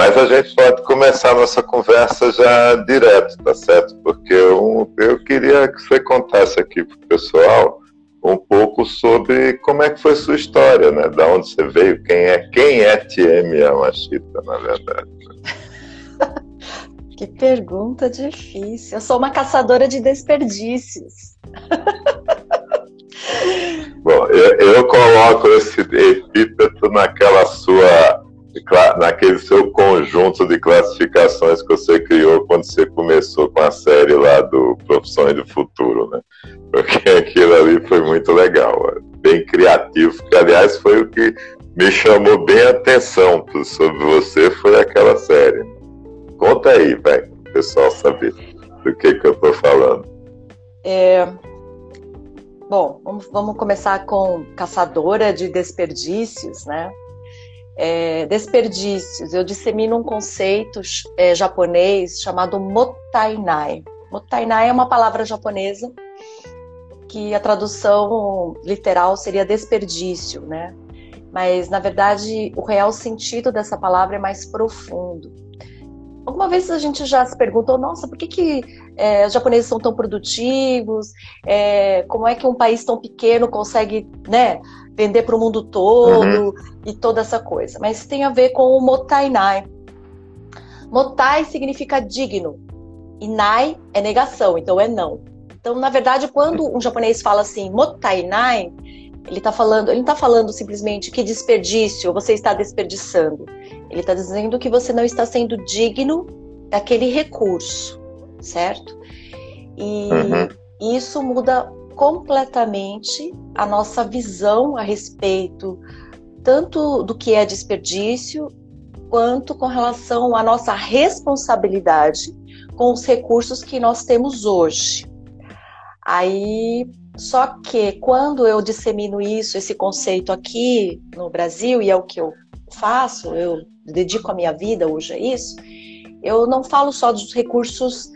Mas a gente pode começar a nossa conversa já direto, tá certo? Porque eu, eu queria que você contasse aqui para o pessoal um pouco sobre como é que foi sua história, né? Da onde você veio, quem é quem é TM Yamashita, na verdade. que pergunta difícil. Eu sou uma caçadora de desperdícios. Bom, eu, eu coloco esse epíteto naquela sua naquele seu conjunto de classificações que você criou quando você começou com a série lá do Profissões do Futuro, né? Porque aquilo ali foi muito legal, bem criativo, que aliás foi o que me chamou bem a atenção sobre você, foi aquela série. Conta aí, vai, o pessoal saber do que, que eu tô falando. É... Bom, vamos, vamos começar com Caçadora de Desperdícios, né? É, desperdícios, eu dissemino um conceito é, japonês chamado motainai. Motainai é uma palavra japonesa que a tradução literal seria desperdício, né? Mas na verdade o real sentido dessa palavra é mais profundo. Alguma vez a gente já se perguntou, nossa, por que, que é, os japoneses são tão produtivos? É, como é que um país tão pequeno consegue, né, vender para o mundo todo uhum. e toda essa coisa. Mas tem a ver com o motainai. Motai significa digno e nai é negação, então é não. Então, na verdade, quando um japonês fala assim, motainai, ele está falando, ele não está falando simplesmente que desperdício você está desperdiçando. Ele está dizendo que você não está sendo digno daquele recurso, certo? E uhum. isso muda completamente a nossa visão a respeito tanto do que é desperdício, quanto com relação à nossa responsabilidade com os recursos que nós temos hoje. Aí, só que quando eu dissemino isso, esse conceito aqui no Brasil, e é o que eu faço, eu dedico a minha vida hoje a isso, eu não falo só dos recursos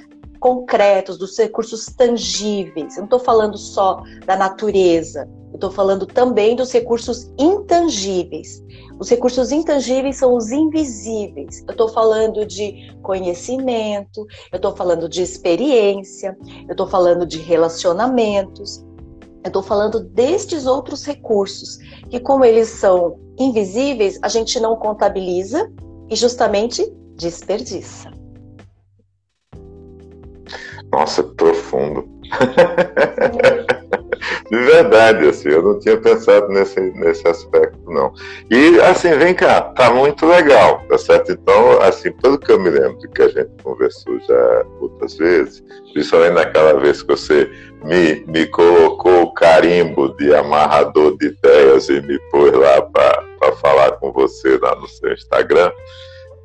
concretos, dos recursos tangíveis. Eu não estou falando só da natureza, eu estou falando também dos recursos intangíveis. Os recursos intangíveis são os invisíveis. Eu estou falando de conhecimento, eu estou falando de experiência, eu estou falando de relacionamentos, eu estou falando destes outros recursos, que, como eles são invisíveis, a gente não contabiliza e justamente desperdiça. Nossa, profundo. De verdade, assim, eu não tinha pensado nesse, nesse aspecto, não. E, assim, vem cá, tá muito legal, tá certo? Então, assim, pelo que eu me lembro de que a gente conversou já outras vezes, principalmente naquela vez que você me, me colocou o carimbo de amarrador de ideias e me pôs lá para falar com você lá no seu Instagram,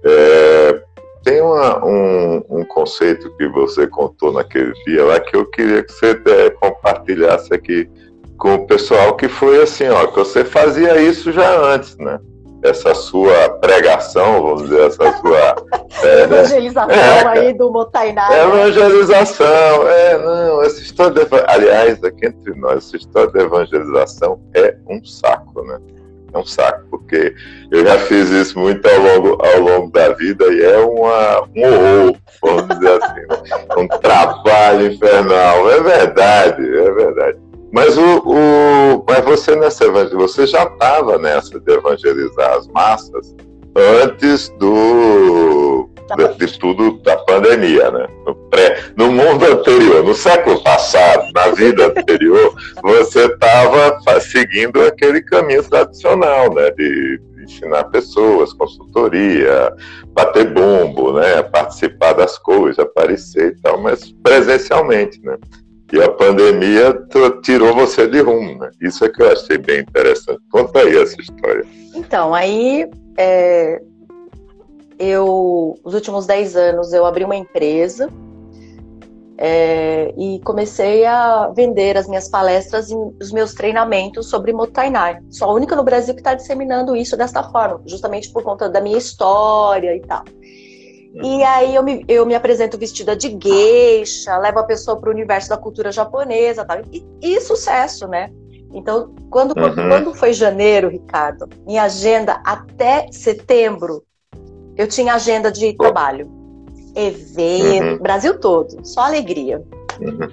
é, tem uma, um, um, conceito que você contou naquele dia lá que eu queria que você é, compartilhasse aqui com o pessoal, que foi assim, ó, que você fazia isso já antes, né? Essa sua pregação, vamos dizer, essa sua é, evangelização né? aí do Motainá. Né? Evangelização, é, não, essa história de, aliás, aqui entre nós, essa história de evangelização é um saco, né? É um saco, porque eu já fiz isso muito ao longo, ao longo da vida e é uma, um horror, vamos dizer assim, né? um trabalho infernal. É verdade, é verdade. Mas, o, o, mas você nessa você já estava nessa de evangelizar as massas antes do de, de tudo da pandemia, né? No, pré, no mundo anterior, no século passado, na vida anterior, você estava seguindo aquele caminho tradicional, né? De, de ensinar pessoas, consultoria, bater bumbo, né? Participar das coisas, aparecer e tal, mas presencialmente, né? E a pandemia tirou você de rumo, né? Isso é que eu achei bem interessante. Conta aí essa história. Então, aí é, eu, nos últimos 10 anos, eu abri uma empresa é, e comecei a vender as minhas palestras e os meus treinamentos sobre Motainai. Sou a única no Brasil que está disseminando isso desta forma, justamente por conta da minha história e tal. E aí eu me, eu me apresento vestida de geisha, levo a pessoa para o universo da cultura japonesa tal, e, e sucesso, né? Então, quando, uhum. quando foi janeiro, Ricardo, minha agenda até setembro Eu tinha agenda de trabalho. Evento, uhum. Brasil todo, só alegria. Uhum.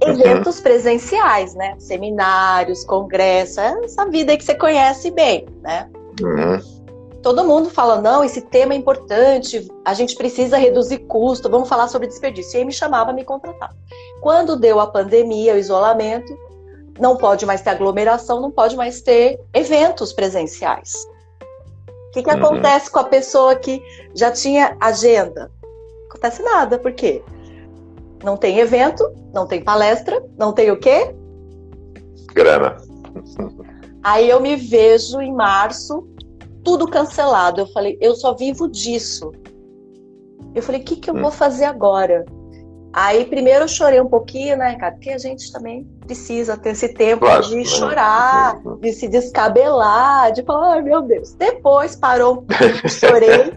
Eventos uhum. presenciais, né? Seminários, congressos, essa vida aí que você conhece bem, né? Uhum. Todo mundo fala, não, esse tema é importante, a gente precisa reduzir custo, vamos falar sobre desperdício. E aí me chamava, me contratava. Quando deu a pandemia, o isolamento, não pode mais ter aglomeração, não pode mais ter eventos presenciais. O que, que uhum. acontece com a pessoa que já tinha agenda? Não acontece nada, por quê? Não tem evento, não tem palestra, não tem o quê? Grana. Aí eu me vejo em março, tudo cancelado. Eu falei, eu só vivo disso. Eu falei, o que, que eu hum. vou fazer agora? Aí primeiro eu chorei um pouquinho, né, cara? Porque a gente também precisa ter esse tempo claro, de né? chorar, de se descabelar, de falar, ai meu Deus. Depois parou chorei.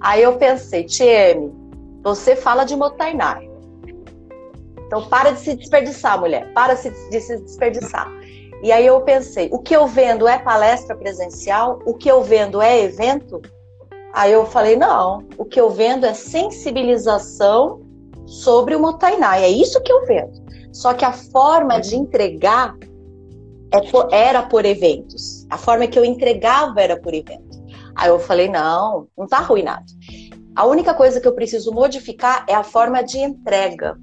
Aí eu pensei, Tieme, você fala de Motainai. Então para de se desperdiçar, mulher. Para de se desperdiçar. E aí eu pensei, o que eu vendo é palestra presencial? O que eu vendo é evento? Aí eu falei, não, o que eu vendo é sensibilização sobre o Motainai. É isso que eu vendo. Só que a forma de entregar é era por eventos. A forma que eu entregava era por evento. Aí eu falei, não, não tá arruinado. A única coisa que eu preciso modificar é a forma de entrega.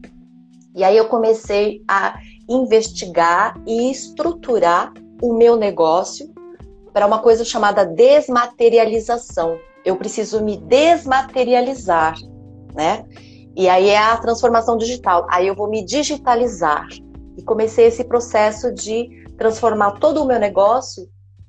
E aí eu comecei a investigar e estruturar o meu negócio para uma coisa chamada desmaterialização. Eu preciso me desmaterializar, né? E aí é a transformação digital. Aí eu vou me digitalizar. E comecei esse processo de transformar todo o meu negócio,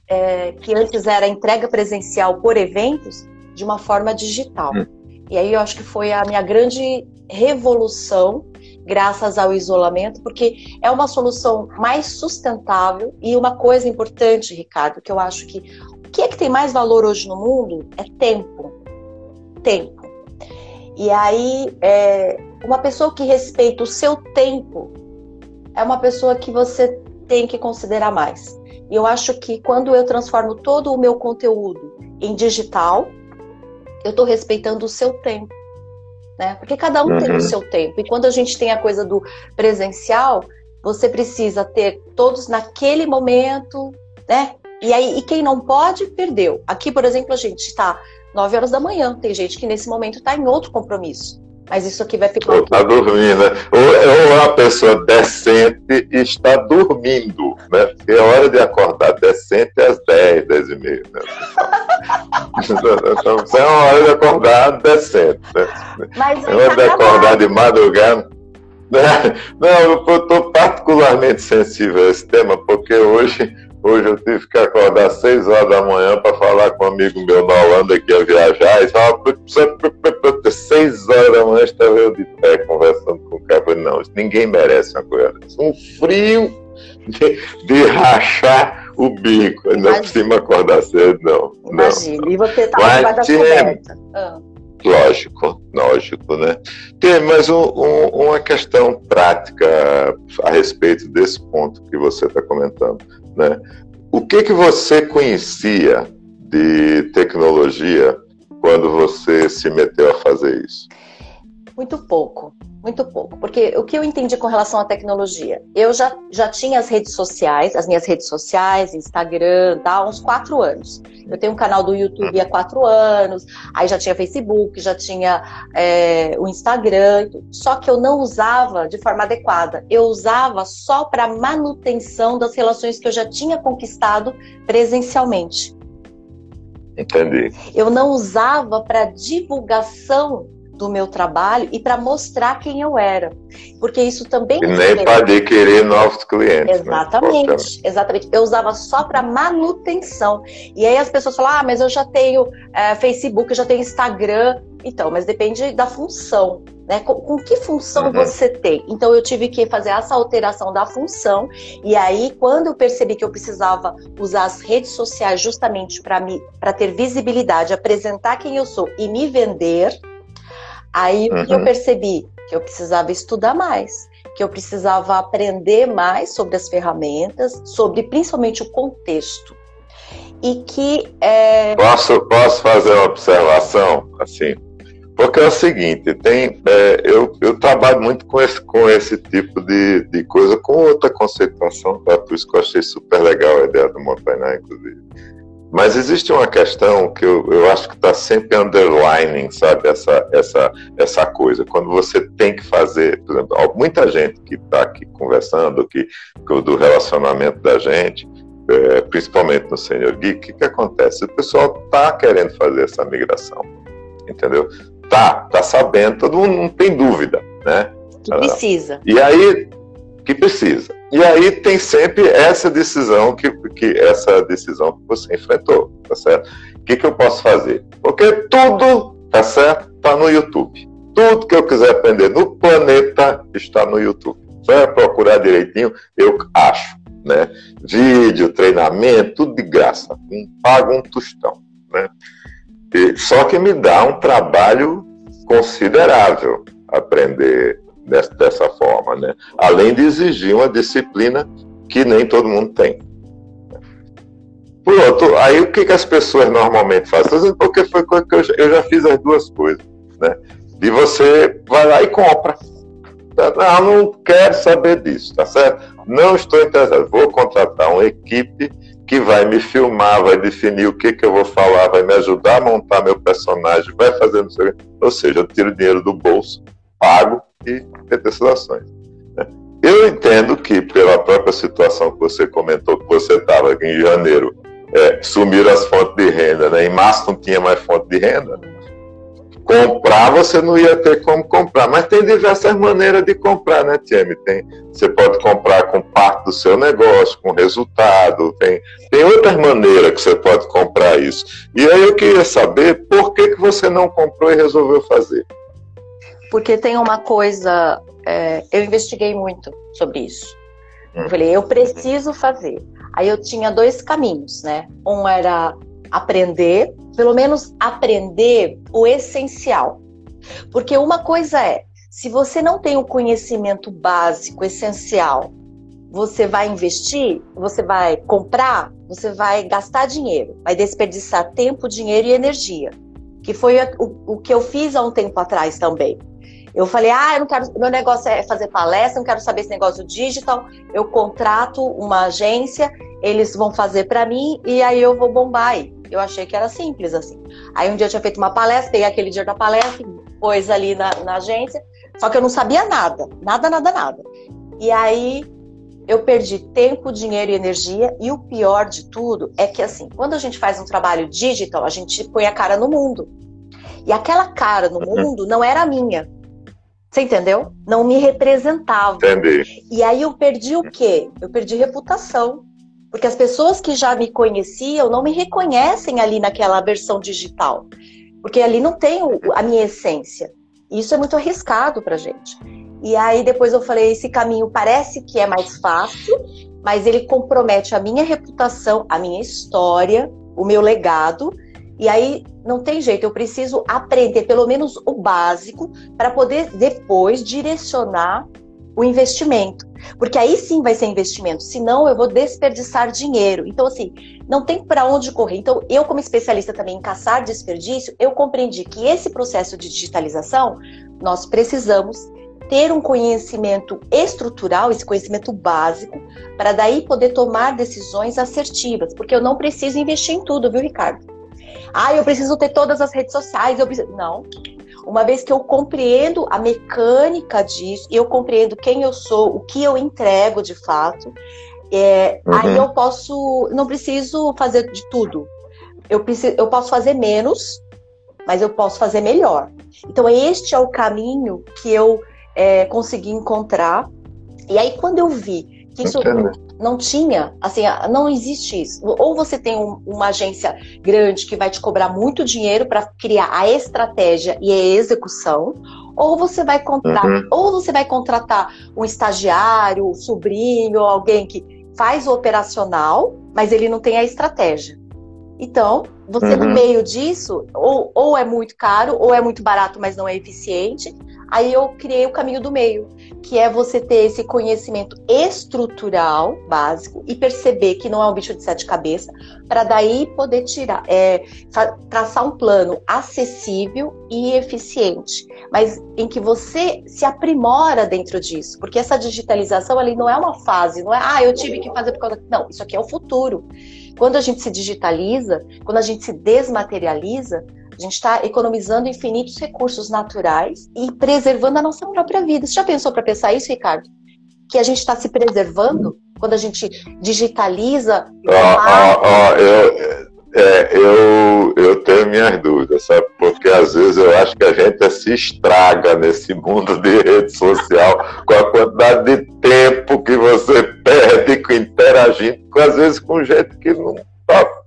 é, que antes era entrega presencial por eventos, de uma forma digital. Hum. E aí eu acho que foi a minha grande revolução graças ao isolamento, porque é uma solução mais sustentável e uma coisa importante, Ricardo, que eu acho que o que é que tem mais valor hoje no mundo é tempo. Tempo. E aí, é, uma pessoa que respeita o seu tempo é uma pessoa que você tem que considerar mais. E eu acho que quando eu transformo todo o meu conteúdo em digital, eu estou respeitando o seu tempo né? Porque cada um uhum. tem o uhum. seu tempo. E quando a gente tem a coisa do presencial, você precisa ter todos naquele momento, né? E aí, e quem não pode, perdeu. Aqui, por exemplo, a gente está 9 horas da manhã. Tem gente que nesse momento está em outro compromisso. Mas isso aqui vai ficar. Ou está dormindo, né? Ou, ou a pessoa decente está dormindo, né? Porque a hora de acordar decente é às 10, 10 e meia. Né? Então, é uma hora de acordar decente. Né? Mas é hora de acordar de madrugada. Não, eu estou particularmente sensível a esse tema, porque hoje Hoje eu tive que acordar às 6 horas da manhã para falar com um amigo meu na Holanda que ia viajar. E falava, 6 horas da manhã estava eu de pé conversando com o cara. Falei, não, ninguém merece uma coisa. Um frio de, de rachar o bico. Não é cima acordar cedo, não. Imagina. E você estava debaixo da coberta. Ah. Lógico, lógico, né? Tem mais um, um, uma questão prática a respeito desse ponto que você está comentando. Né? O que, que você conhecia de tecnologia quando você se meteu a fazer isso? Muito pouco, muito pouco. Porque o que eu entendi com relação à tecnologia? Eu já, já tinha as redes sociais, as minhas redes sociais, Instagram, há uns quatro anos. Eu tenho um canal do YouTube há quatro anos, aí já tinha Facebook, já tinha é, o Instagram, só que eu não usava de forma adequada. Eu usava só para manutenção das relações que eu já tinha conquistado presencialmente. Entendi. Eu não usava para divulgação do meu trabalho e para mostrar quem eu era. Porque isso também. E nem para adquirir novos clientes. Né? Exatamente, né? exatamente. Eu usava só para manutenção. E aí as pessoas falam: ah, mas eu já tenho é, Facebook, eu já tenho Instagram. Então, mas depende da função. Né? Com, com que função uhum. você tem? Então eu tive que fazer essa alteração da função. E aí, quando eu percebi que eu precisava usar as redes sociais justamente para ter visibilidade, apresentar quem eu sou e me vender, Aí uhum. eu percebi que eu precisava estudar mais, que eu precisava aprender mais sobre as ferramentas, sobre principalmente o contexto. e que é... posso posso fazer uma observação assim porque é o seguinte tem é, eu, eu trabalho muito com esse com esse tipo de, de coisa com outra conceituação tá? por isso que eu achei super legal a ideia do Montanha inclusive mas existe uma questão que eu, eu acho que está sempre underlining, sabe, essa, essa, essa coisa. Quando você tem que fazer, por exemplo, muita gente que está aqui conversando que, do relacionamento da gente, é, principalmente no Senior Geek, o que, que acontece? O pessoal está querendo fazer essa migração, entendeu? Tá, tá sabendo, todo mundo não tem dúvida, né? Que precisa. E aí, que precisa. E aí tem sempre essa decisão que, que essa decisão que você enfrentou, tá certo? O que, que eu posso fazer? Porque tudo, tá certo? Tá no YouTube. Tudo que eu quiser aprender no planeta está no YouTube. Só procurar direitinho, eu acho, né? Vídeo, treinamento, tudo de graça. Não pago um tostão, né? E, só que me dá um trabalho considerável aprender dessa, dessa forma, né? Além de exigir uma disciplina que nem todo mundo tem. Por outro, aí o que, que as pessoas normalmente fazem? Porque foi coisa que eu, eu já fiz as duas coisas, né? E você vai lá e compra. Não, não quero saber disso, tá certo? Não estou interessado. Vou contratar uma equipe que vai me filmar, vai definir o que, que eu vou falar, vai me ajudar a montar meu personagem, vai fazer não sei Ou seja, eu tiro dinheiro do bolso, pago e ter essas ações. Né? Eu entendo que, pela própria situação que você comentou, que você estava aqui em janeiro, é, sumiram as fontes de renda, né? em março não tinha mais fonte de renda. Comprar você não ia ter como comprar, mas tem diversas maneiras de comprar, né, Tieme? Tem, você pode comprar com parte do seu negócio, com resultado, tem, tem outras maneiras que você pode comprar isso. E aí eu queria saber por que, que você não comprou e resolveu fazer porque tem uma coisa, é, eu investiguei muito sobre isso. Eu falei, eu preciso fazer. Aí eu tinha dois caminhos, né? Um era aprender, pelo menos aprender o essencial. Porque uma coisa é, se você não tem o conhecimento básico, essencial, você vai investir, você vai comprar, você vai gastar dinheiro, vai desperdiçar tempo, dinheiro e energia. Que foi o, o que eu fiz há um tempo atrás também. Eu falei, ah, eu não quero, meu negócio é fazer palestra, não quero saber esse negócio digital. Eu contrato uma agência, eles vão fazer para mim e aí eu vou bombar aí. Eu achei que era simples assim. Aí um dia eu tinha feito uma palestra, peguei aquele dia da palestra, pôs ali na, na agência, só que eu não sabia nada, nada, nada, nada. E aí eu perdi tempo, dinheiro e energia. E o pior de tudo é que, assim, quando a gente faz um trabalho digital, a gente põe a cara no mundo. E aquela cara no uhum. mundo não era minha. Você entendeu? Não me representava. Entendi. E aí eu perdi o quê? Eu perdi reputação. Porque as pessoas que já me conheciam não me reconhecem ali naquela versão digital. Porque ali não tem a minha essência. E isso é muito arriscado pra gente. E aí depois eu falei, esse caminho parece que é mais fácil, mas ele compromete a minha reputação, a minha história, o meu legado. E aí não tem jeito, eu preciso aprender pelo menos o básico para poder depois direcionar o investimento. Porque aí sim vai ser investimento, senão eu vou desperdiçar dinheiro. Então, assim, não tem para onde correr. Então, eu, como especialista também em caçar desperdício, eu compreendi que esse processo de digitalização, nós precisamos ter um conhecimento estrutural, esse conhecimento básico, para daí poder tomar decisões assertivas. Porque eu não preciso investir em tudo, viu, Ricardo? Ah, eu preciso ter todas as redes sociais. Eu preciso... Não. Uma vez que eu compreendo a mecânica disso, eu compreendo quem eu sou, o que eu entrego de fato, é, uhum. aí eu posso. Não preciso fazer de tudo. Eu, preciso, eu posso fazer menos, mas eu posso fazer melhor. Então, este é o caminho que eu é, consegui encontrar. E aí, quando eu vi que isso não tinha, assim, não existe isso. Ou você tem um, uma agência grande que vai te cobrar muito dinheiro para criar a estratégia e a execução, ou você vai contratar, uhum. ou você vai contratar um estagiário, um sobrinho, alguém que faz o operacional, mas ele não tem a estratégia. Então, você uhum. no meio disso, ou, ou é muito caro, ou é muito barato, mas não é eficiente. Aí eu criei o caminho do meio, que é você ter esse conhecimento estrutural básico e perceber que não é um bicho de sete cabeças, para daí poder tirar, é, traçar um plano acessível e eficiente, mas em que você se aprimora dentro disso, porque essa digitalização ali não é uma fase, não é, ah, eu tive que fazer por causa. Não, isso aqui é o futuro. Quando a gente se digitaliza, quando a gente se desmaterializa, a gente está economizando infinitos recursos naturais e preservando a nossa própria vida. Você já pensou para pensar isso, Ricardo? Que a gente está se preservando quando a gente digitaliza? Ah, ah, ah, eu, é, eu, eu tenho minhas dúvidas, sabe? Porque às vezes eu acho que a gente se estraga nesse mundo de rede social com a quantidade de tempo que você perde interagindo, às vezes com gente que não está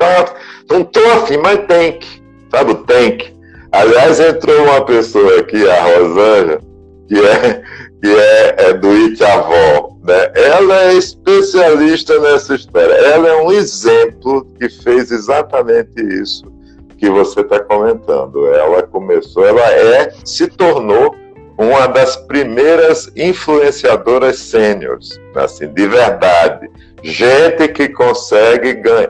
tá, não tô mas tem que, sabe, tem que. Aliás, entrou uma pessoa aqui, a Rosângela, que é, que é, é do It Avó, né? Ela é especialista nessa história. Ela é um exemplo que fez exatamente isso que você está comentando. Ela começou, ela é, se tornou uma das primeiras influenciadoras sêniores, assim, de verdade gente que consegue ganhar.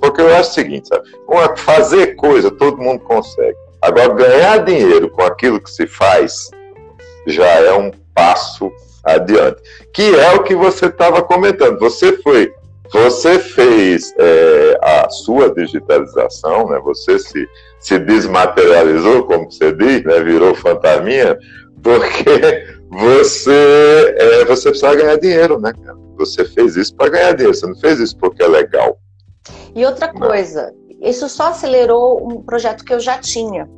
Porque eu acho o seguinte, sabe? fazer coisa todo mundo consegue. Agora, ganhar dinheiro com aquilo que se faz já é um passo adiante. Que é o que você estava comentando. Você foi, você fez é, a sua digitalização, né? Você se, se desmaterializou, como você diz, né? Virou fantasminha, porque você, é, você precisa ganhar dinheiro, né, cara? Você fez isso para ganhar dinheiro, você não fez isso porque é legal. E outra coisa, isso só acelerou um projeto que eu já tinha.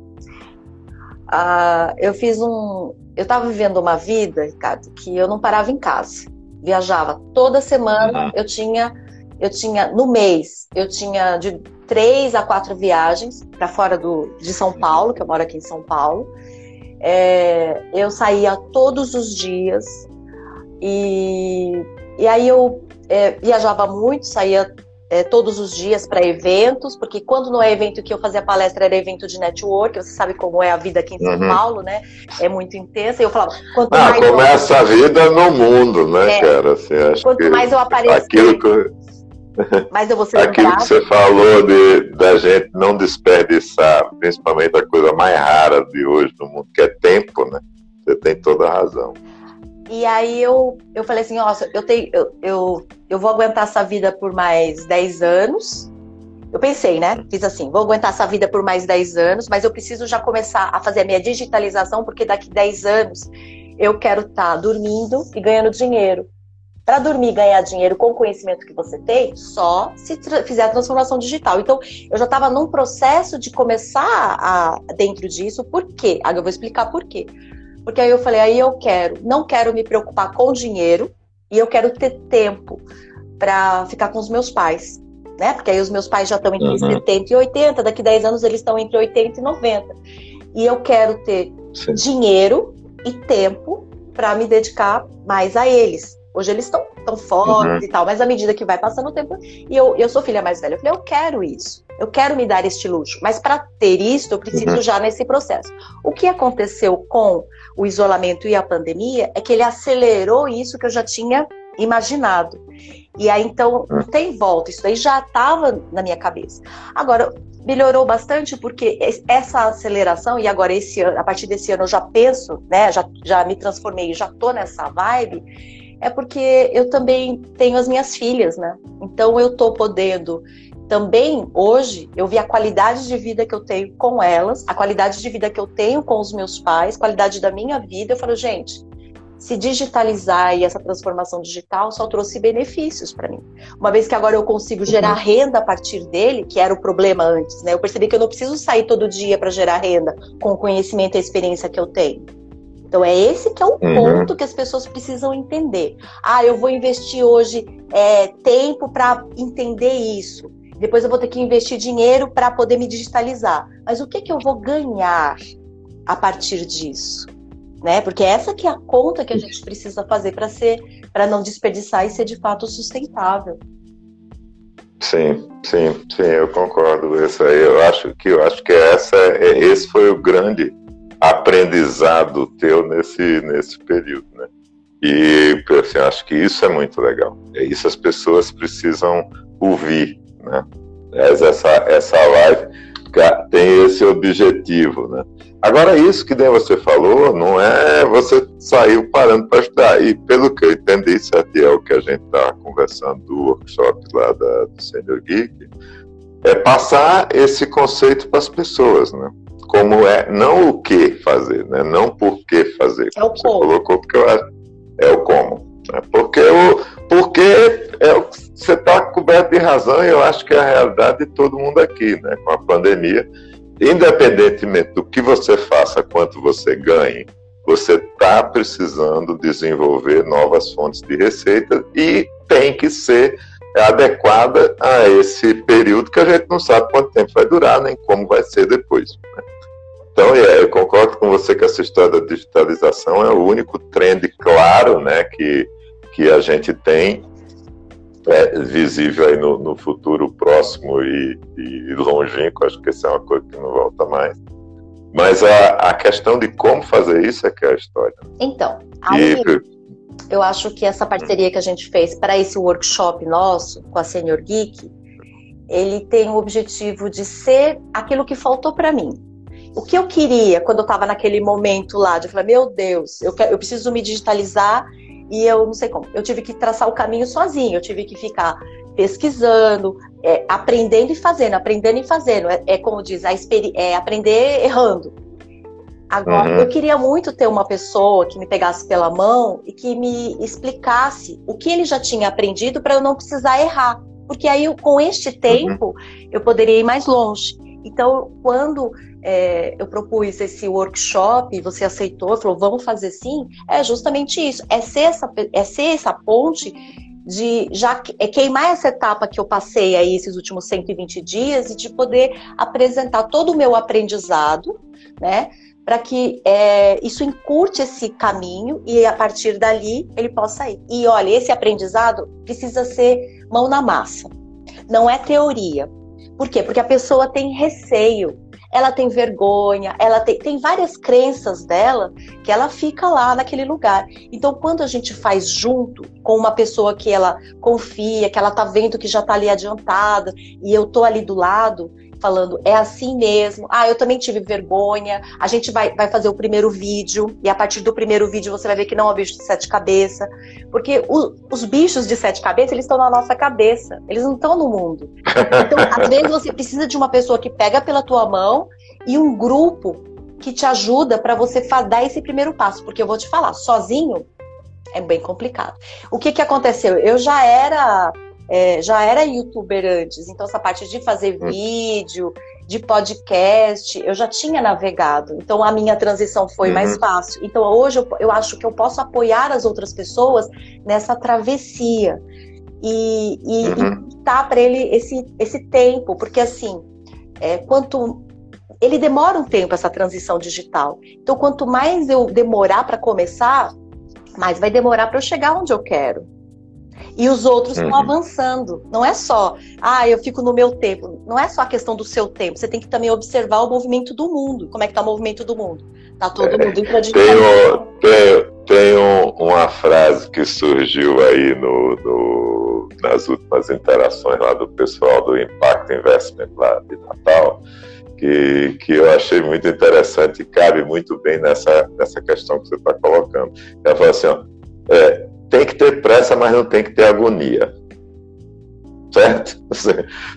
Ah, eu fiz um. Eu estava vivendo uma vida, Ricardo, que eu não parava em casa. Viajava toda semana, uhum. eu tinha. Eu tinha, no mês, eu tinha de três a quatro viagens para fora do, de São Paulo, que eu moro aqui em São Paulo. É, eu saía todos os dias e e aí eu é, viajava muito, saía é, todos os dias para eventos, porque quando não é evento que eu fazia palestra, era evento de network, você sabe como é a vida aqui em São uhum. Paulo, né? É muito intensa. E eu falava, quanto ah, mais. Começa eu... a vida no mundo, né, é, cara? Assim, quanto mais eu apareço. Aquilo que... Mas eu vou ser Aquilo que você falou de, da gente não desperdiçar, principalmente a coisa mais rara de hoje no mundo, que é tempo, né? Você tem toda a razão. E aí eu, eu falei assim, nossa, eu, tenho, eu, eu, eu vou aguentar essa vida por mais 10 anos. Eu pensei, né? Fiz assim, vou aguentar essa vida por mais 10 anos, mas eu preciso já começar a fazer a minha digitalização, porque daqui 10 anos eu quero estar tá dormindo e ganhando dinheiro. Para dormir e ganhar dinheiro com o conhecimento que você tem, só se fizer a transformação digital. Então, eu já estava num processo de começar a, dentro disso. Por quê? Agora eu vou explicar por quê. Porque aí eu falei, aí eu quero, não quero me preocupar com dinheiro e eu quero ter tempo para ficar com os meus pais, né? Porque aí os meus pais já estão entre uhum. 70 e 80, daqui 10 anos eles estão entre 80 e 90. E eu quero ter Sim. dinheiro e tempo para me dedicar mais a eles. Hoje eles estão tão fortes uhum. e tal, mas à medida que vai passando o tempo, e eu, eu sou filha mais velha, eu falei, eu quero isso, eu quero me dar este luxo, mas para ter isso, eu preciso uhum. já nesse processo. O que aconteceu com o isolamento e a pandemia é que ele acelerou isso que eu já tinha imaginado. E aí, então, não tem volta, isso aí já estava na minha cabeça. Agora, melhorou bastante porque essa aceleração, e agora esse ano, a partir desse ano eu já penso, né, já, já me transformei, já tô nessa vibe, é porque eu também tenho as minhas filhas, né? Então eu tô podendo também hoje eu vi a qualidade de vida que eu tenho com elas, a qualidade de vida que eu tenho com os meus pais, qualidade da minha vida. Eu falo, gente, se digitalizar e essa transformação digital só trouxe benefícios para mim. Uma vez que agora eu consigo gerar uhum. renda a partir dele, que era o problema antes, né? Eu percebi que eu não preciso sair todo dia para gerar renda com o conhecimento e a experiência que eu tenho. Então é esse que é o uhum. ponto que as pessoas precisam entender. Ah, eu vou investir hoje é, tempo para entender isso. Depois eu vou ter que investir dinheiro para poder me digitalizar. Mas o que, que eu vou ganhar a partir disso? Né? Porque essa que é a conta que a gente precisa fazer para ser, para não desperdiçar e ser de fato sustentável. Sim, sim, sim, eu concordo. Isso aí, eu acho que eu acho que essa, é, esse foi o grande aprendizado teu nesse nesse período, né? E assim, acho que isso é muito legal. É isso as pessoas precisam ouvir, né? Essa essa live tem esse objetivo, né? Agora, isso que você falou, não é você saiu parando para estudar. E pelo que eu entendi, certo, é o que a gente está conversando do workshop lá da, do Senior Geek, é passar esse conceito para as pessoas, né? Como é, não o que fazer, né? Não por que fazer. É o você como. colocou, porque eu, é o como. Né? Porque, o, porque é, você está coberto de razão e eu acho que é a realidade de todo mundo aqui, né? Com a pandemia independentemente do que você faça, quanto você ganhe, você está precisando desenvolver novas fontes de receita e tem que ser adequada a esse período que a gente não sabe quanto tempo vai durar, nem como vai ser depois. Né? Então, é, eu concordo com você que essa história da digitalização é o único trend claro né, que, que a gente tem é, visível aí no, no, futuro próximo e, e, longínquo, acho que essa é uma coisa que não volta mais. Mas a, a questão de como fazer isso é que é a história. Então, aí, e, eu acho que essa parceria que a gente fez para esse workshop nosso com a Senior Geek, ele tem o objetivo de ser aquilo que faltou para mim. O que eu queria quando eu estava naquele momento lá, de falar, meu Deus, eu, quero, eu preciso me digitalizar e eu não sei como. Eu tive que traçar o caminho sozinho, eu tive que ficar pesquisando, é, aprendendo e fazendo, aprendendo e fazendo. É, é como diz, a é aprender errando. Agora, uhum. eu queria muito ter uma pessoa que me pegasse pela mão e que me explicasse o que ele já tinha aprendido para eu não precisar errar. Porque aí, com este uhum. tempo, uhum. eu poderia ir mais longe. Então, quando é, eu propus esse workshop, você aceitou, falou, vamos fazer sim, é justamente isso, é ser essa, é ser essa ponte de já é queimar essa etapa que eu passei aí esses últimos 120 dias e de poder apresentar todo o meu aprendizado, né? Para que é, isso encurte esse caminho e a partir dali ele possa ir. E olha, esse aprendizado precisa ser mão na massa, não é teoria. Por quê? Porque a pessoa tem receio, ela tem vergonha, ela tem, tem várias crenças dela que ela fica lá naquele lugar. Então, quando a gente faz junto com uma pessoa que ela confia, que ela tá vendo que já tá ali adiantada e eu tô ali do lado, falando, é assim mesmo. Ah, eu também tive vergonha. A gente vai, vai fazer o primeiro vídeo, e a partir do primeiro vídeo você vai ver que não é um bicho de sete cabeças. Porque o, os bichos de sete cabeças, eles estão na nossa cabeça, eles não estão no mundo. Então, às vezes você precisa de uma pessoa que pega pela tua mão e um grupo que te ajuda para você dar esse primeiro passo. Porque eu vou te falar, sozinho é bem complicado. O que, que aconteceu? Eu já era é, já era youtuber antes, então essa parte de fazer hum. vídeo, de podcast, eu já tinha navegado. Então a minha transição foi uhum. mais fácil. Então hoje eu, eu, acho que eu posso apoiar as outras pessoas nessa travessia e, e, uhum. e dar para ele esse, esse tempo, porque assim, é, quanto ele demora um tempo essa transição digital. Então quanto mais eu demorar para começar, mais vai demorar para eu chegar onde eu quero. E os outros estão uhum. avançando. Não é só, ah, eu fico no meu tempo. Não é só a questão do seu tempo. Você tem que também observar o movimento do mundo. Como é que está o movimento do mundo? Está todo é, mundo indo tem, tem, um, uma frase que surgiu aí no, no, nas últimas interações lá do pessoal do Impact Investment lá de Natal. Que, que, eu achei muito interessante e cabe muito bem nessa, nessa questão que você está colocando. Ela falou assim: ó, é, tem que ter pressa, mas não tem que ter agonia. Certo?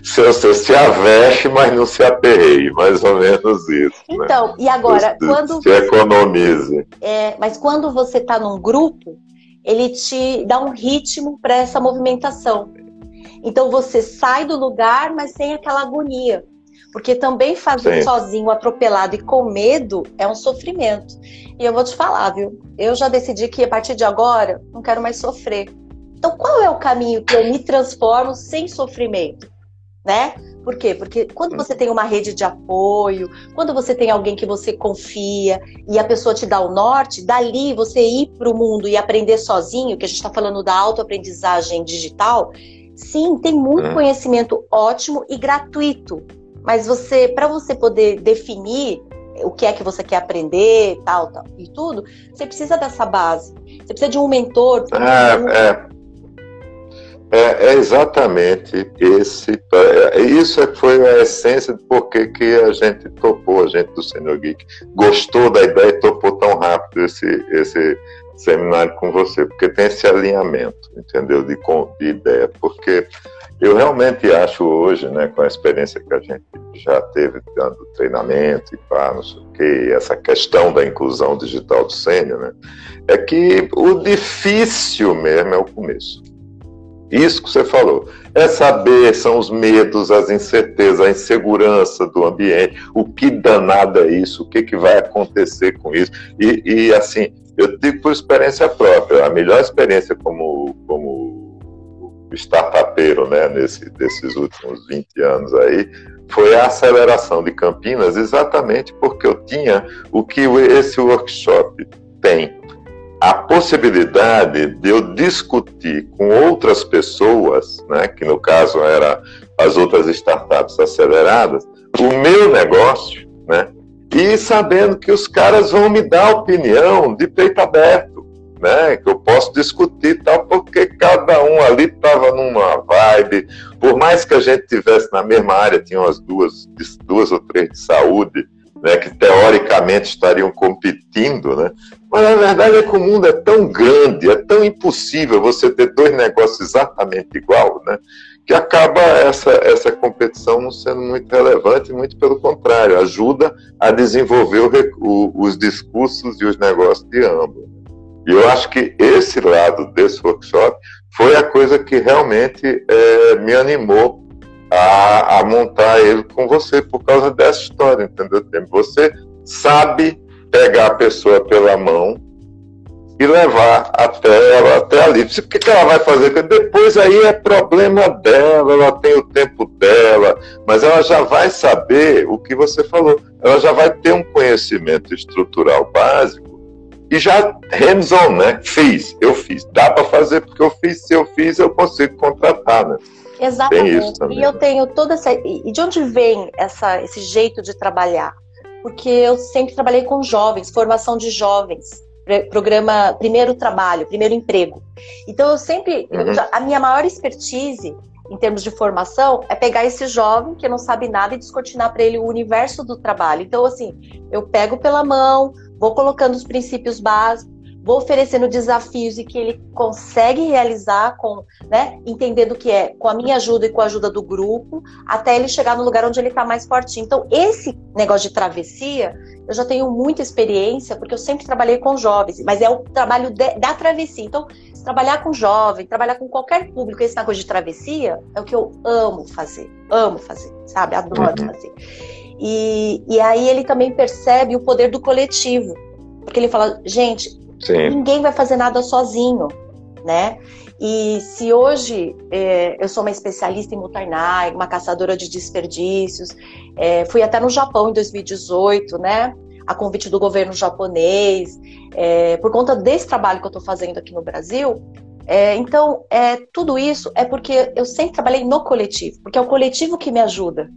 Se você se aveste, mas não se aperreie, mais ou menos isso. Né? Então, né? e agora, quando. Se economize. É, mas quando você está num grupo, ele te dá um ritmo para essa movimentação. Então você sai do lugar, mas sem aquela agonia. Porque também fazer Sim. sozinho, atropelado e com medo é um sofrimento. E eu vou te falar, viu? Eu já decidi que a partir de agora não quero mais sofrer. Então, qual é o caminho que eu me transformo sem sofrimento? Né? Por quê? Porque quando você tem uma rede de apoio, quando você tem alguém que você confia e a pessoa te dá o norte, dali você ir para o mundo e aprender sozinho, que a gente está falando da autoaprendizagem digital, Sim, tem muito hum. conhecimento ótimo e gratuito. Mas você, para você poder definir o que é que você quer aprender, tal, tal, e tudo, você precisa dessa base. Você precisa de um mentor. É, é. É, é, exatamente esse. É, isso é, foi a essência de por que a gente topou, a gente do Senior Geek, gostou da ideia e topou tão rápido esse, esse seminário com você, porque tem esse alinhamento, entendeu? De, de ideia. Porque eu realmente acho hoje, né, com a experiência que a gente já teve dando treinamento e pá, não sei o quê, essa questão da inclusão digital do sênior, né, é que o difícil mesmo é o começo. Isso que você falou. É saber, são os medos, as incertezas, a insegurança do ambiente, o que danado é isso, o que, que vai acontecer com isso. E, e assim, eu digo por experiência própria, a melhor experiência como, como startupeiro, né, nesse, desses últimos 20 anos aí, foi a aceleração de Campinas, exatamente porque eu tinha o que esse workshop tem. A possibilidade de eu discutir com outras pessoas, né, que no caso era as outras startups aceleradas, o meu negócio, né, e sabendo que os caras vão me dar opinião de peito aberto, né, que eu posso discutir tal, porque cada um ali estava numa vibe, por mais que a gente tivesse na mesma área, tinha umas duas, duas ou três de saúde, né, que teoricamente estariam competindo, né? Mas a verdade é que o mundo é tão grande, é tão impossível você ter dois negócios exatamente igual, né? Que acaba essa, essa competição não sendo muito relevante, muito pelo contrário, ajuda a desenvolver o, o, os discursos e os negócios de ambos. E eu acho que esse lado desse workshop foi a coisa que realmente é, me animou a, a montar ele com você por causa dessa história, entendeu? Você sabe pegar a pessoa pela mão e levar até ela até ali. O que, que ela vai fazer? Depois aí é problema dela, ela tem o tempo dela, mas ela já vai saber o que você falou. Ela já vai ter um conhecimento estrutural básico e já hands-on, né? Fiz, eu fiz. Dá para fazer porque eu fiz. Se eu fiz, eu consigo contratar, né? Exatamente. E eu tenho toda essa. E de onde vem essa, esse jeito de trabalhar? Porque eu sempre trabalhei com jovens, formação de jovens, programa Primeiro Trabalho, Primeiro Emprego. Então eu sempre. Uhum. a minha maior expertise em termos de formação é pegar esse jovem que não sabe nada e descortinar para ele o universo do trabalho. Então, assim, eu pego pela mão, vou colocando os princípios básicos vou oferecendo desafios e que ele consegue realizar com, né, entendendo que é com a minha ajuda e com a ajuda do grupo, até ele chegar no lugar onde ele está mais fortinho. Então, esse negócio de travessia, eu já tenho muita experiência, porque eu sempre trabalhei com jovens, mas é o trabalho de, da travessia. Então, trabalhar com jovem, trabalhar com qualquer público, esse negócio de travessia, é o que eu amo fazer, amo fazer, sabe? Adoro uhum. fazer. E, e aí ele também percebe o poder do coletivo, porque ele fala, gente, Sim. Ninguém vai fazer nada sozinho, né? E se hoje é, eu sou uma especialista em Mutarnai, uma caçadora de desperdícios, é, fui até no Japão em 2018, né? A convite do governo japonês, é, por conta desse trabalho que eu estou fazendo aqui no Brasil. É, então, é, tudo isso é porque eu sempre trabalhei no coletivo, porque é o coletivo que me ajuda,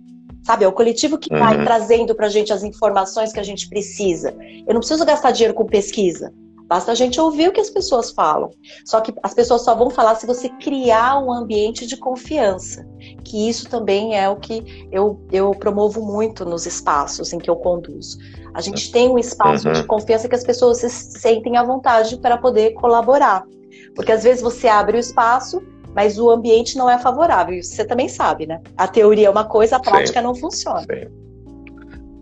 sabe? É o coletivo que vai uhum. trazendo para a gente as informações que a gente precisa. Eu não preciso gastar dinheiro com pesquisa. Basta a gente ouvir o que as pessoas falam. Só que as pessoas só vão falar se você criar um ambiente de confiança. Que isso também é o que eu, eu promovo muito nos espaços em que eu conduzo. A gente tem um espaço uhum. de confiança que as pessoas se sentem à vontade para poder colaborar. Porque às vezes você abre o espaço, mas o ambiente não é favorável. Isso você também sabe, né? A teoria é uma coisa, a prática Sim. não funciona. Sim.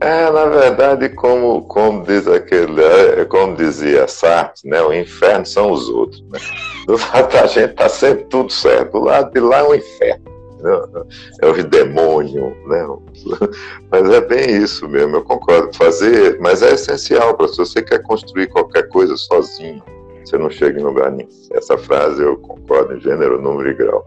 É, na verdade, como, como diz aquele, é, como dizia Sartre, né, o inferno são os outros. Né? Do lado da gente tá sempre tudo certo, do lado de lá é o inferno. Né? É o demônio, né? Mas é bem isso mesmo, eu concordo. Fazer, mas é essencial para se você quer construir qualquer coisa sozinho, você não chega em lugar nenhum. Essa frase eu concordo em gênero, número e grau,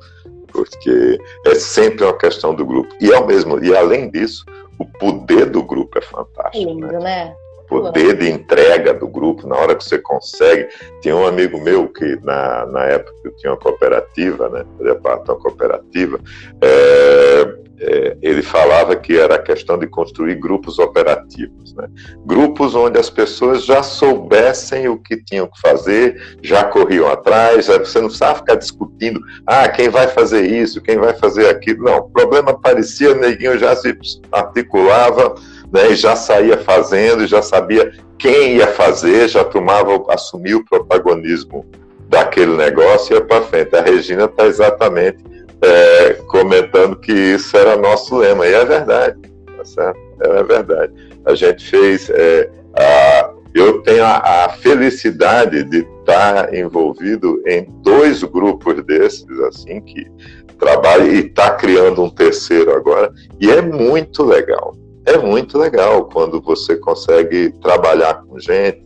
porque é sempre uma questão do grupo. E ao mesmo, e além disso, o poder do grupo é fantástico. Lindo, né? né? Poder de entrega do grupo, na hora que você consegue. Tinha um amigo meu que, na, na época, eu tinha uma cooperativa, né? Fazia parte de uma cooperativa. É, é, ele falava que era a questão de construir grupos operativos, né? grupos onde as pessoas já soubessem o que tinham que fazer, já corriam atrás, você não precisava ficar discutindo, ah, quem vai fazer isso, quem vai fazer aquilo, não, o problema aparecia, o neguinho já se articulava, né, e já saía fazendo, já sabia quem ia fazer, já tomava, assumia o protagonismo daquele negócio e ia para frente. A Regina está exatamente é, comentando que isso era nosso lema, e é verdade, tá certo? É verdade. A gente fez. É, a, eu tenho a, a, felicidade de estar envolvido em dois grupos desses, assim, que trabalham e está criando um terceiro agora, e é muito legal. É muito legal quando você consegue trabalhar com gente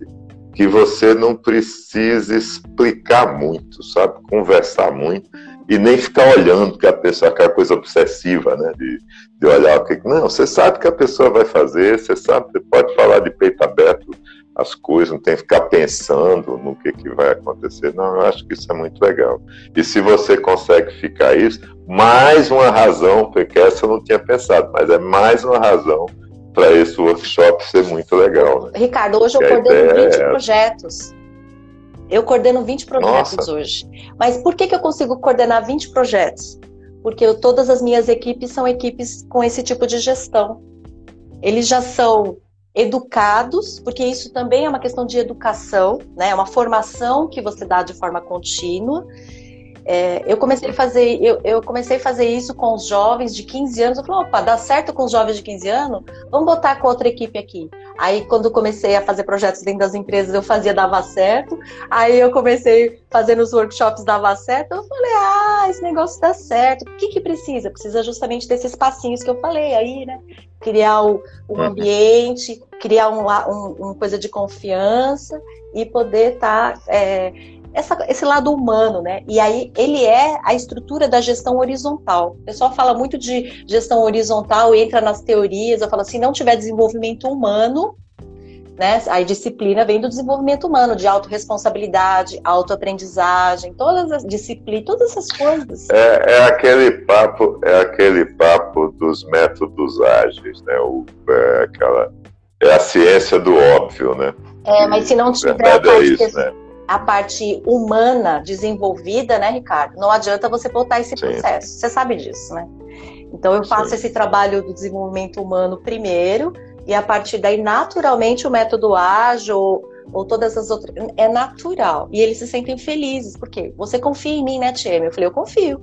que você não precisa explicar muito, sabe? Conversar muito e nem ficar olhando que a pessoa aquela coisa obsessiva, né? De, de olhar o que. Não, você sabe que a pessoa vai fazer, você sabe, você pode falar de peito aberto as coisas, não tem que ficar pensando no que, que vai acontecer. Não, eu acho que isso é muito legal. E se você consegue ficar isso, mais uma razão, porque essa eu não tinha pensado, mas é mais uma razão para esse workshop ser muito legal. Né? Ricardo, hoje porque eu coordeno 20 é... projetos. Eu coordeno 20 projetos Nossa. hoje. Mas por que, que eu consigo coordenar 20 projetos? Porque eu, todas as minhas equipes são equipes com esse tipo de gestão. Eles já são educados, porque isso também é uma questão de educação, né? É uma formação que você dá de forma contínua. É, eu comecei a fazer, eu, eu, comecei a fazer isso com os jovens de 15 anos. Eu falei, opa, dá certo com os jovens de 15 anos? Vamos botar com outra equipe aqui. Aí, quando comecei a fazer projetos dentro das empresas, eu fazia dava certo. Aí, eu comecei fazendo os workshops dava certo. Eu falei, ah, esse negócio dá certo. O que que precisa? Precisa justamente desses passinhos que eu falei aí, né? Criar o, um uhum. ambiente, criar um, um, uma coisa de confiança e poder estar tá, é, essa, esse lado humano, né? E aí ele é a estrutura da gestão horizontal. O pessoal fala muito de gestão horizontal, entra nas teorias, eu falo assim, não tiver desenvolvimento humano, né? A disciplina vem do desenvolvimento humano, de autorresponsabilidade, autoaprendizagem, todas as disciplinas, todas essas coisas. É, é, aquele papo, é aquele papo dos métodos ágeis, né? O, é aquela é a ciência do óbvio, né? É, mas se não tiver a parte, é isso, né? A parte humana desenvolvida, né, Ricardo? Não adianta você botar esse Sim. processo. Você sabe disso, né? Então eu faço Sim. esse trabalho do desenvolvimento humano primeiro e a partir daí naturalmente o método ágil ou, ou todas as outras é natural e eles se sentem felizes porque você confia em mim, né, Tia? Eu falei eu confio.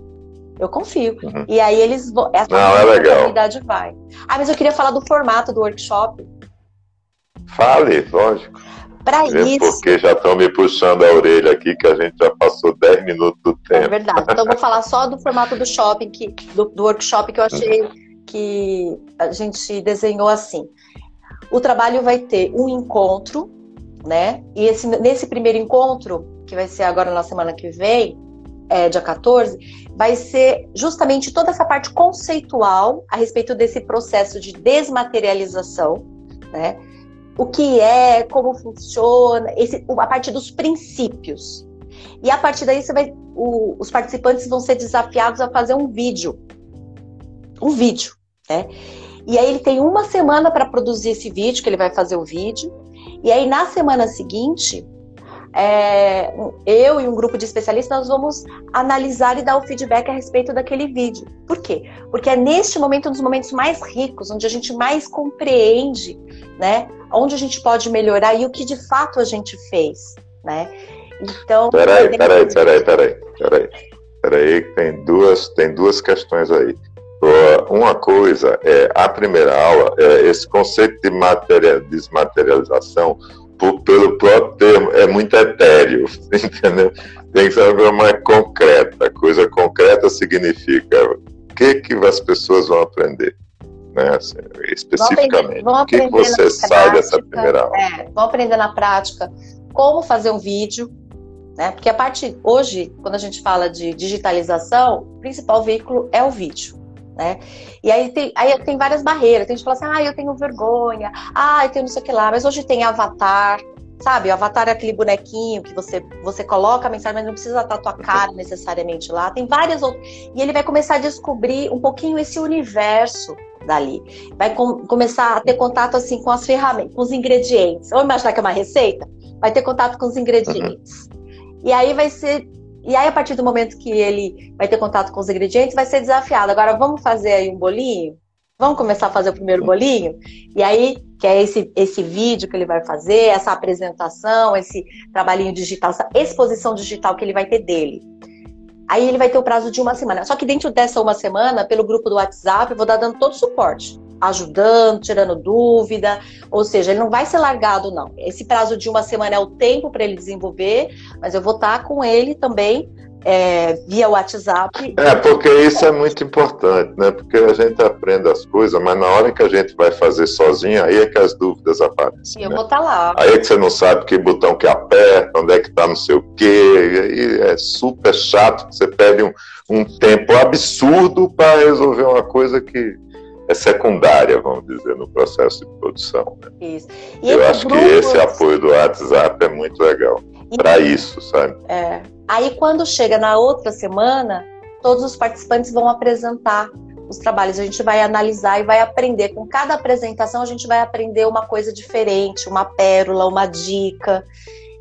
Eu confio. Uhum. E aí eles vão. Essa Não, é legal. vai. Ah, mas eu queria falar do formato do workshop. Fale, lógico. Para isso. Porque já estão me puxando a orelha aqui, que a gente já passou 10 minutos do é tempo. É verdade. Então, vou falar só do formato do shopping, que, do, do workshop que eu achei que a gente desenhou assim. O trabalho vai ter um encontro, né? E esse, nesse primeiro encontro, que vai ser agora na semana que vem, é, dia 14, vai ser justamente toda essa parte conceitual a respeito desse processo de desmaterialização, né? O que é, como funciona, esse, a parte dos princípios. E a partir daí você vai, o, os participantes vão ser desafiados a fazer um vídeo, um vídeo, né? E aí ele tem uma semana para produzir esse vídeo, que ele vai fazer o vídeo. E aí na semana seguinte, é, eu e um grupo de especialistas nós vamos analisar e dar o feedback a respeito daquele vídeo. Por quê? Porque é neste momento um dos momentos mais ricos, onde a gente mais compreende, né, onde a gente pode melhorar e o que de fato a gente fez, né? Então. Peraí, peraí, peraí, peraí, peraí. Peraí, tem duas, tem duas questões aí. Uma coisa é a primeira aula, é esse conceito de material, desmaterialização, pelo próprio termo, é muito etéreo, entendeu? Tem que ser uma concreta. Coisa concreta significa o que, que as pessoas vão aprender né? Assim, especificamente. Vão aprender, vão o que, você sai prática, dessa primeira aula? É, vão aprender na prática como fazer um vídeo, né? Porque a parte hoje, quando a gente fala de digitalização, o principal veículo é o vídeo. Né? E aí tem, aí tem várias barreiras. Tem gente que fala assim, ah, eu tenho vergonha, ah, eu tenho não sei o que lá, mas hoje tem avatar, sabe? O avatar é aquele bonequinho que você, você coloca a mensagem, mas não precisa estar a tua cara necessariamente lá. Tem várias outras. E ele vai começar a descobrir um pouquinho esse universo dali. Vai com, começar a ter contato assim com as ferramentas, com os ingredientes. Vamos imaginar que é uma receita? Vai ter contato com os ingredientes. Uhum. E aí vai ser e aí, a partir do momento que ele vai ter contato com os ingredientes, vai ser desafiado. Agora, vamos fazer aí um bolinho? Vamos começar a fazer o primeiro bolinho? E aí, que é esse, esse vídeo que ele vai fazer, essa apresentação, esse trabalhinho digital, essa exposição digital que ele vai ter dele. Aí ele vai ter o prazo de uma semana. Só que dentro dessa uma semana, pelo grupo do WhatsApp, eu vou dar dando todo o suporte ajudando, tirando dúvida, ou seja, ele não vai ser largado, não. Esse prazo de uma semana é o tempo para ele desenvolver, mas eu vou estar com ele também é, via WhatsApp. É, porque isso é muito importante, né? Porque a gente aprende as coisas, mas na hora que a gente vai fazer sozinho, aí é que as dúvidas aparecem. E eu né? vou estar lá. Aí é que você não sabe que botão que aperta, onde é que está não sei o quê. E é super chato, você perde um, um tempo absurdo para resolver uma coisa que é secundária, vamos dizer, no processo de produção. Né? Isso. E Eu acho grupos... que esse apoio do WhatsApp é muito legal para isso, sabe? É. Aí quando chega na outra semana, todos os participantes vão apresentar os trabalhos. A gente vai analisar e vai aprender. Com cada apresentação, a gente vai aprender uma coisa diferente, uma pérola, uma dica.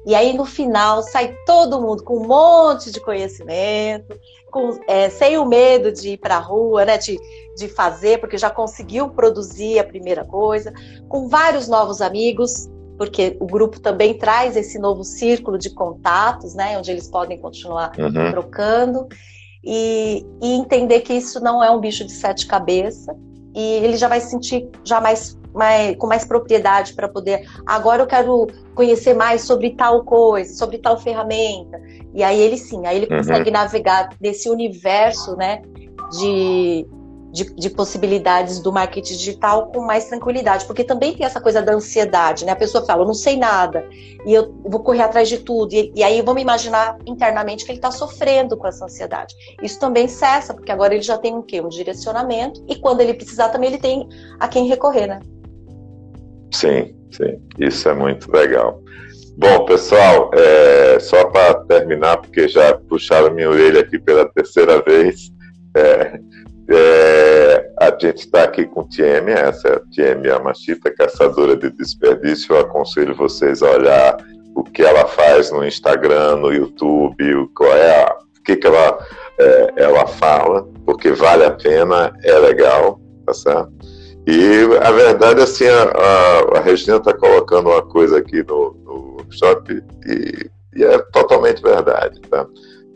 E aí, no final, sai todo mundo com um monte de conhecimento, com, é, sem o medo de ir para a rua, né, de, de fazer, porque já conseguiu produzir a primeira coisa, com vários novos amigos, porque o grupo também traz esse novo círculo de contatos, né, onde eles podem continuar uhum. trocando, e, e entender que isso não é um bicho de sete cabeças, e ele já vai se sentir já mais mais, com mais propriedade para poder. Agora eu quero conhecer mais sobre tal coisa, sobre tal ferramenta. E aí ele sim, aí ele uhum. consegue navegar nesse universo, né, de, de, de, possibilidades do marketing digital com mais tranquilidade, porque também tem essa coisa da ansiedade, né? A pessoa fala, eu não sei nada, e eu vou correr atrás de tudo, e, e aí vamos imaginar internamente que ele está sofrendo com essa ansiedade. Isso também cessa, porque agora ele já tem um quê? Um direcionamento, e quando ele precisar também ele tem a quem recorrer, né? Sim, sim, isso é muito legal. Bom, pessoal, é, só para terminar, porque já puxaram minha orelha aqui pela terceira vez, é, é, a gente está aqui com Tieme, essa é a Tieme Amachita, caçadora de desperdício. Eu aconselho vocês a olhar o que ela faz no Instagram, no YouTube, o, qual é a, o que, que ela, é, ela fala, porque vale a pena, é legal, tá certo? E a verdade, assim, a, a, a Regina está colocando uma coisa aqui no, no workshop e, e, é totalmente verdade. Tá?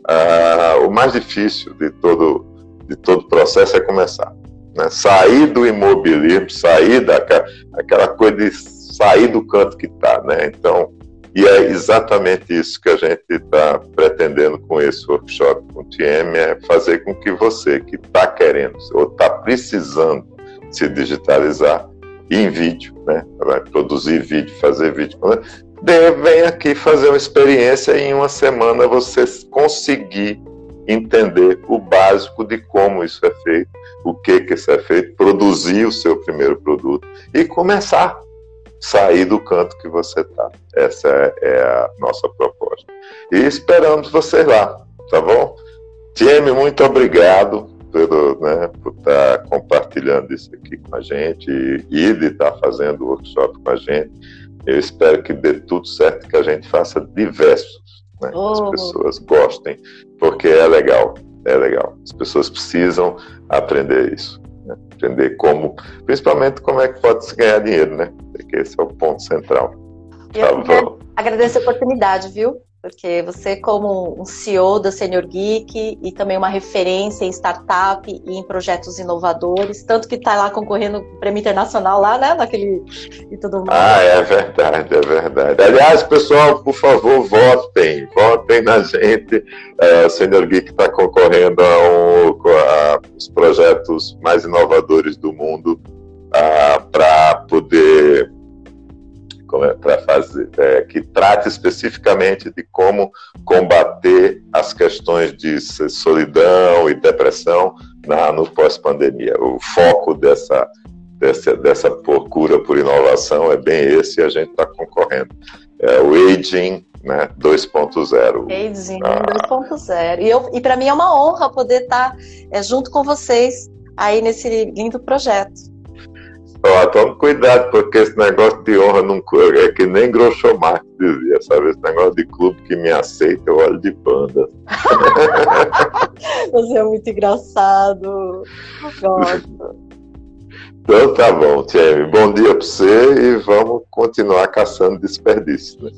Ah, o mais difícil de todo de todo processo é começar. Né? Sair do imobilismo, sair daquela coisa de sair do canto que está. Né? Então, e é exatamente isso que a gente está pretendendo com esse workshop com o TM, é fazer com que você que está querendo ou está precisando se digitalizar em vídeo, né? Vai produzir vídeo, fazer vídeo. Vem aqui fazer uma experiência e em uma semana você conseguir entender o básico de como isso é feito, o que que isso é feito, produzir o seu primeiro produto e começar sair do canto que você está. Essa é, é a nossa proposta. E esperamos vocês lá, tá bom? Tieme, muito obrigado pelo, né, por estar tá compartilhando isso aqui com a gente e de estar tá fazendo o workshop com a gente. Eu espero que dê tudo certo, que a gente faça diversos, né, oh. as pessoas gostem, porque é legal, é legal. As pessoas precisam aprender isso, né, aprender como, principalmente como é que pode se ganhar dinheiro, né? Porque esse é o ponto central. Eu tá agradeço a oportunidade, viu? Porque você, como um CEO da Senior Geek e também uma referência em startup e em projetos inovadores, tanto que está lá concorrendo prêmio internacional lá, né, naquele e tudo mais. Ah, é verdade, é verdade. Aliás, pessoal, por favor, votem, votem na gente. É, Senior Geek está concorrendo a, um, a os projetos mais inovadores do mundo para poder para fazer é, que trate especificamente de como combater as questões de solidão e depressão na, no pós-pandemia. O foco dessa, dessa, dessa procura por inovação é bem esse e a gente está concorrendo. É o Aging né, 2.0. Aging ah. 2.0. E, e para mim é uma honra poder estar tá, é, junto com vocês aí nesse lindo projeto. Ó, tome cuidado, porque esse negócio de honra não é que nem Groucho Marx dizia, sabe? Esse negócio de clube que me aceita, eu olho de banda. Você é muito engraçado. Gosto. Então tá bom, Tieme. Bom dia para você e vamos continuar caçando desperdício. Né?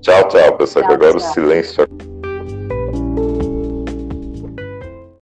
Tchau, tchau, pessoal. Tchau, que agora tchau. o silêncio